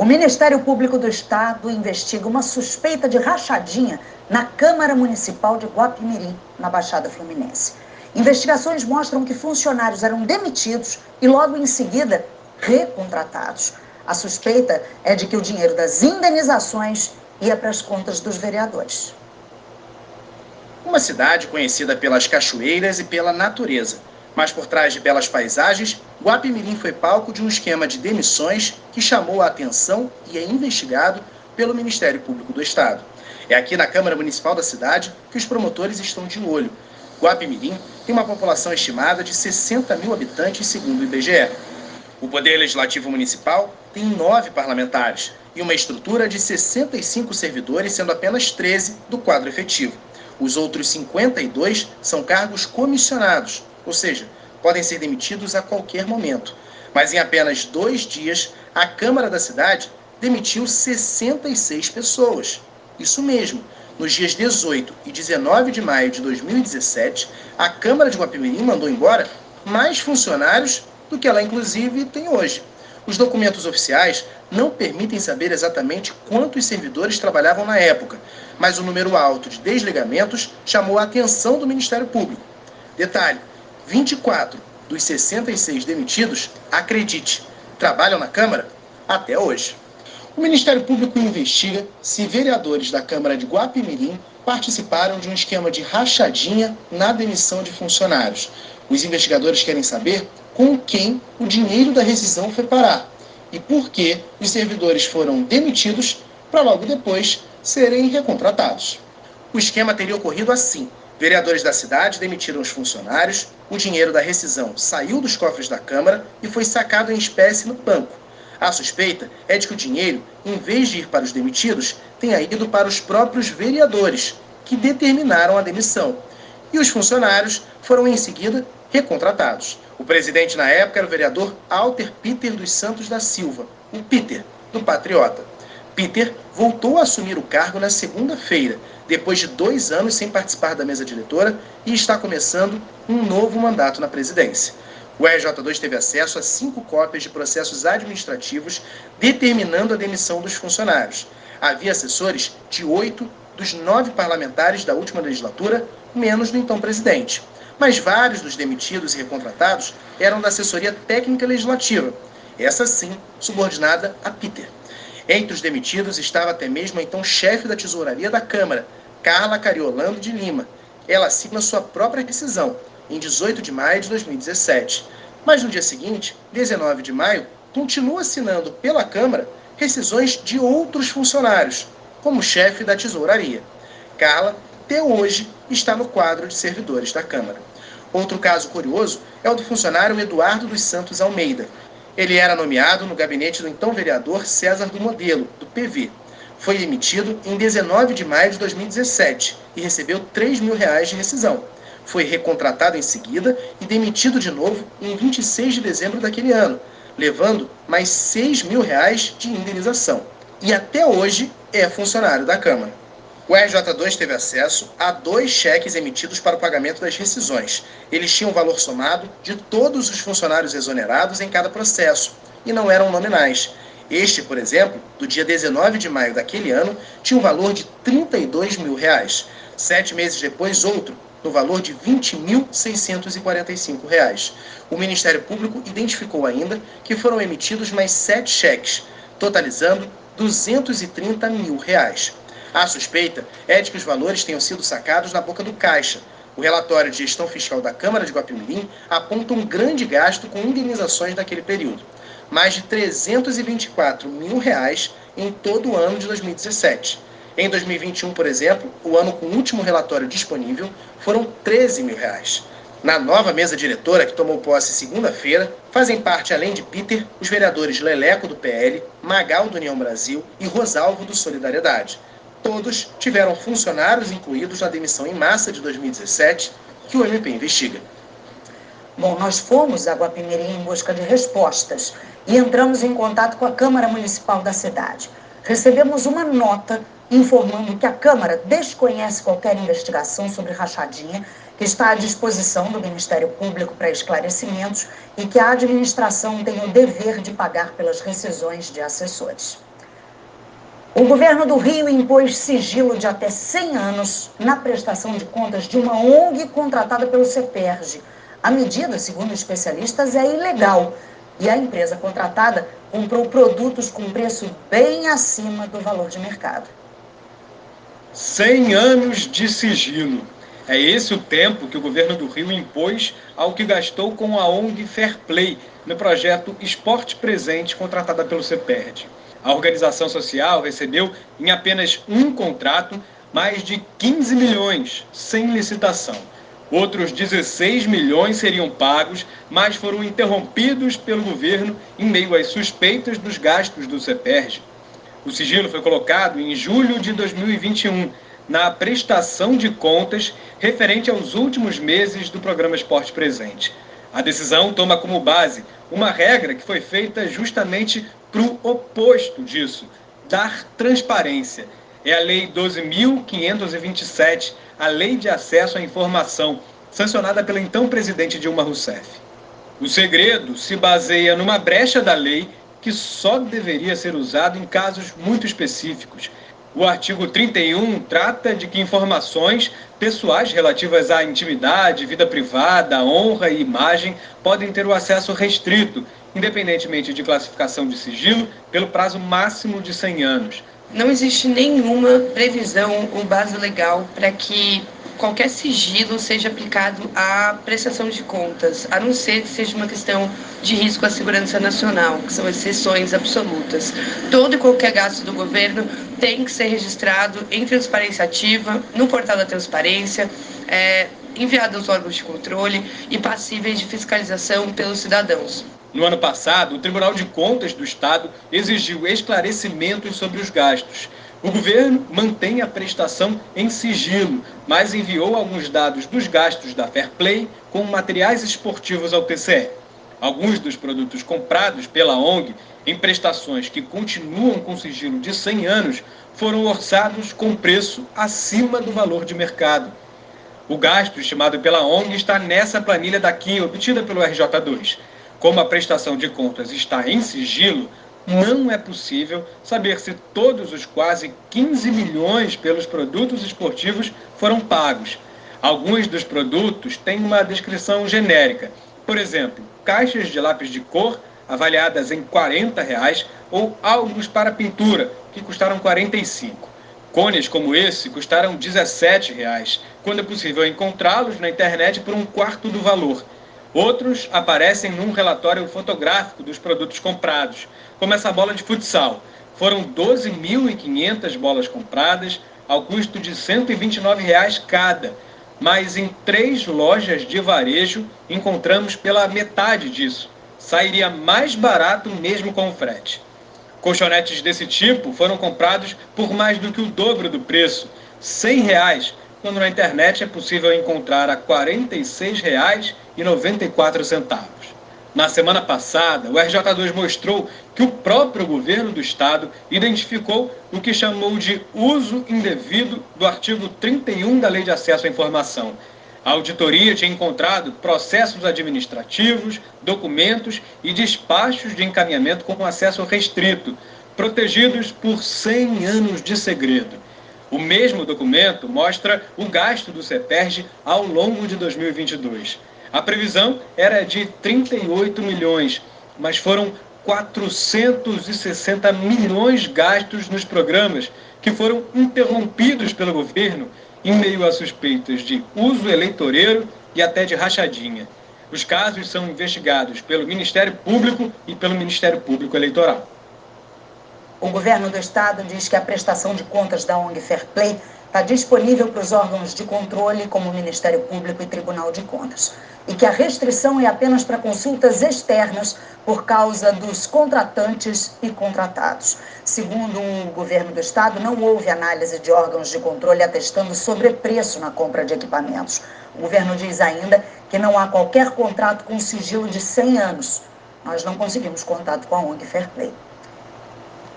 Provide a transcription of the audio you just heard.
O Ministério Público do Estado investiga uma suspeita de rachadinha na Câmara Municipal de Guapimirim, na Baixada Fluminense. Investigações mostram que funcionários eram demitidos e logo em seguida recontratados. A suspeita é de que o dinheiro das indenizações ia para as contas dos vereadores. Uma cidade conhecida pelas cachoeiras e pela natureza. Mas por trás de belas paisagens, Guapimirim foi palco de um esquema de demissões que chamou a atenção e é investigado pelo Ministério Público do Estado. É aqui na Câmara Municipal da cidade que os promotores estão de olho. Guapimirim tem uma população estimada de 60 mil habitantes, segundo o IBGE. O Poder Legislativo Municipal tem nove parlamentares e uma estrutura de 65 servidores, sendo apenas 13 do quadro efetivo. Os outros 52 são cargos comissionados, ou seja, podem ser demitidos a qualquer momento. Mas em apenas dois dias, a Câmara da cidade demitiu 66 pessoas. Isso mesmo, nos dias 18 e 19 de maio de 2017, a Câmara de Guapimirim mandou embora mais funcionários do que ela, inclusive, tem hoje. Os documentos oficiais não permitem saber exatamente quantos servidores trabalhavam na época, mas o número alto de desligamentos chamou a atenção do Ministério Público. Detalhe: 24 dos 66 demitidos, acredite, trabalham na Câmara até hoje. O Ministério Público investiga se vereadores da Câmara de Guapimirim participaram de um esquema de rachadinha na demissão de funcionários. Os investigadores querem saber com quem o dinheiro da rescisão foi parar e por que os servidores foram demitidos para logo depois serem recontratados. O esquema teria ocorrido assim: vereadores da cidade demitiram os funcionários, o dinheiro da rescisão saiu dos cofres da Câmara e foi sacado em espécie no banco. A suspeita é de que o dinheiro, em vez de ir para os demitidos, tenha ido para os próprios vereadores, que determinaram a demissão. E os funcionários foram em seguida recontratados. O presidente na época era o vereador Alter Peter dos Santos da Silva, o Peter, do Patriota. Peter voltou a assumir o cargo na segunda-feira, depois de dois anos sem participar da mesa diretora e está começando um novo mandato na presidência. O RJ2 teve acesso a cinco cópias de processos administrativos determinando a demissão dos funcionários. Havia assessores de oito dos nove parlamentares da última legislatura, menos do então presidente mas vários dos demitidos e recontratados eram da assessoria técnica legislativa, essa sim subordinada a Peter. Entre os demitidos estava até mesmo a então chefe da tesouraria da Câmara, Carla Cariolando de Lima. Ela assina sua própria decisão, em 18 de maio de 2017. Mas no dia seguinte, 19 de maio, continua assinando pela Câmara rescisões de outros funcionários, como chefe da tesouraria. Carla, até hoje, está no quadro de servidores da Câmara. Outro caso curioso é o do funcionário Eduardo dos Santos Almeida. Ele era nomeado no gabinete do então vereador César do Modelo, do PV. Foi emitido em 19 de maio de 2017 e recebeu 3 mil reais de rescisão. Foi recontratado em seguida e demitido de novo em 26 de dezembro daquele ano, levando mais 6 mil reais de indenização. E até hoje é funcionário da Câmara. O RJ2 teve acesso a dois cheques emitidos para o pagamento das rescisões. Eles tinham o valor somado de todos os funcionários exonerados em cada processo e não eram nominais. Este, por exemplo, do dia 19 de maio daquele ano, tinha um valor de 32 mil reais. Sete meses depois, outro, no valor de 20.645 reais. O Ministério Público identificou ainda que foram emitidos mais sete cheques, totalizando 230 mil reais. A suspeita é de que os valores tenham sido sacados na boca do caixa. O relatório de gestão fiscal da Câmara de Guapimirim aponta um grande gasto com indenizações naquele período. Mais de 324 mil reais em todo o ano de 2017. Em 2021, por exemplo, o ano com o último relatório disponível, foram 13 mil reais. Na nova mesa diretora, que tomou posse segunda-feira, fazem parte, além de Peter, os vereadores Leleco do PL, Magal do União Brasil e Rosalvo do Solidariedade todos tiveram funcionários incluídos na demissão em massa de 2017 que o MP investiga. Bom, nós fomos a Guapimirim em busca de respostas e entramos em contato com a Câmara Municipal da cidade. Recebemos uma nota informando que a Câmara desconhece qualquer investigação sobre rachadinha, que está à disposição do Ministério Público para esclarecimentos e que a administração tem o dever de pagar pelas rescisões de assessores. O governo do Rio impôs sigilo de até 100 anos na prestação de contas de uma ONG contratada pelo CEPERJ. A medida, segundo especialistas, é ilegal e a empresa contratada comprou produtos com preço bem acima do valor de mercado. 100 anos de sigilo. É esse o tempo que o governo do Rio impôs ao que gastou com a ONG Fair Play no projeto Esporte Presente contratada pelo CEPERD. A organização social recebeu, em apenas um contrato, mais de 15 milhões, sem licitação. Outros 16 milhões seriam pagos, mas foram interrompidos pelo governo em meio às suspeitas dos gastos do CEPERJ. O sigilo foi colocado em julho de 2021 na prestação de contas referente aos últimos meses do programa Esporte Presente. A decisão toma como base uma regra que foi feita justamente para o oposto disso, dar transparência. É a Lei 12.527, a Lei de Acesso à Informação, sancionada pela então presidente Dilma Rousseff. O segredo se baseia numa brecha da lei que só deveria ser usado em casos muito específicos. O artigo 31 trata de que informações pessoais relativas à intimidade, vida privada, honra e imagem podem ter o acesso restrito independentemente de classificação de sigilo, pelo prazo máximo de 100 anos. Não existe nenhuma previsão ou base legal para que qualquer sigilo seja aplicado à prestação de contas, a não ser que seja uma questão de risco à segurança nacional, que são exceções absolutas. Todo e qualquer gasto do governo tem que ser registrado em transparência ativa, no portal da transparência, é, enviado aos órgãos de controle e passíveis de fiscalização pelos cidadãos. No ano passado, o Tribunal de Contas do Estado exigiu esclarecimentos sobre os gastos. O governo mantém a prestação em sigilo, mas enviou alguns dados dos gastos da Fair Play com materiais esportivos ao TCE. Alguns dos produtos comprados pela ONG em prestações que continuam com sigilo de 100 anos foram orçados com preço acima do valor de mercado. O gasto estimado pela ONG está nessa planilha daqui, obtida pelo RJ2. Como a prestação de contas está em sigilo, não é possível saber se todos os quase 15 milhões pelos produtos esportivos foram pagos. Alguns dos produtos têm uma descrição genérica. Por exemplo, caixas de lápis de cor avaliadas em 40 reais, ou álbuns para pintura, que custaram R$ 45. Cones como esse custaram 17 reais, quando é possível encontrá-los na internet por um quarto do valor. Outros aparecem num relatório fotográfico dos produtos comprados, como essa bola de futsal. Foram 12.500 bolas compradas, ao custo de 129 reais cada. Mas em três lojas de varejo encontramos pela metade disso. Sairia mais barato mesmo com o frete. Colchonetes desse tipo foram comprados por mais do que o dobro do preço, 100 reais, quando na internet é possível encontrar a R$ 46,94. Na semana passada, o RJ2 mostrou que o próprio governo do estado identificou o que chamou de uso indevido do artigo 31 da Lei de Acesso à Informação. A auditoria tinha encontrado processos administrativos, documentos e despachos de encaminhamento com acesso restrito, protegidos por 100 anos de segredo. O mesmo documento mostra o gasto do CEPERJ ao longo de 2022. A previsão era de 38 milhões, mas foram 460 milhões gastos nos programas que foram interrompidos pelo governo em meio a suspeitas de uso eleitoreiro e até de rachadinha. Os casos são investigados pelo Ministério Público e pelo Ministério Público Eleitoral. O governo do estado diz que a prestação de contas da ONG Fair Play está disponível para os órgãos de controle, como o Ministério Público e Tribunal de Contas, e que a restrição é apenas para consultas externas por causa dos contratantes e contratados. Segundo o governo do estado, não houve análise de órgãos de controle atestando sobrepreço na compra de equipamentos. O governo diz ainda que não há qualquer contrato com sigilo de 100 anos. Nós não conseguimos contato com a ONG Fair Play.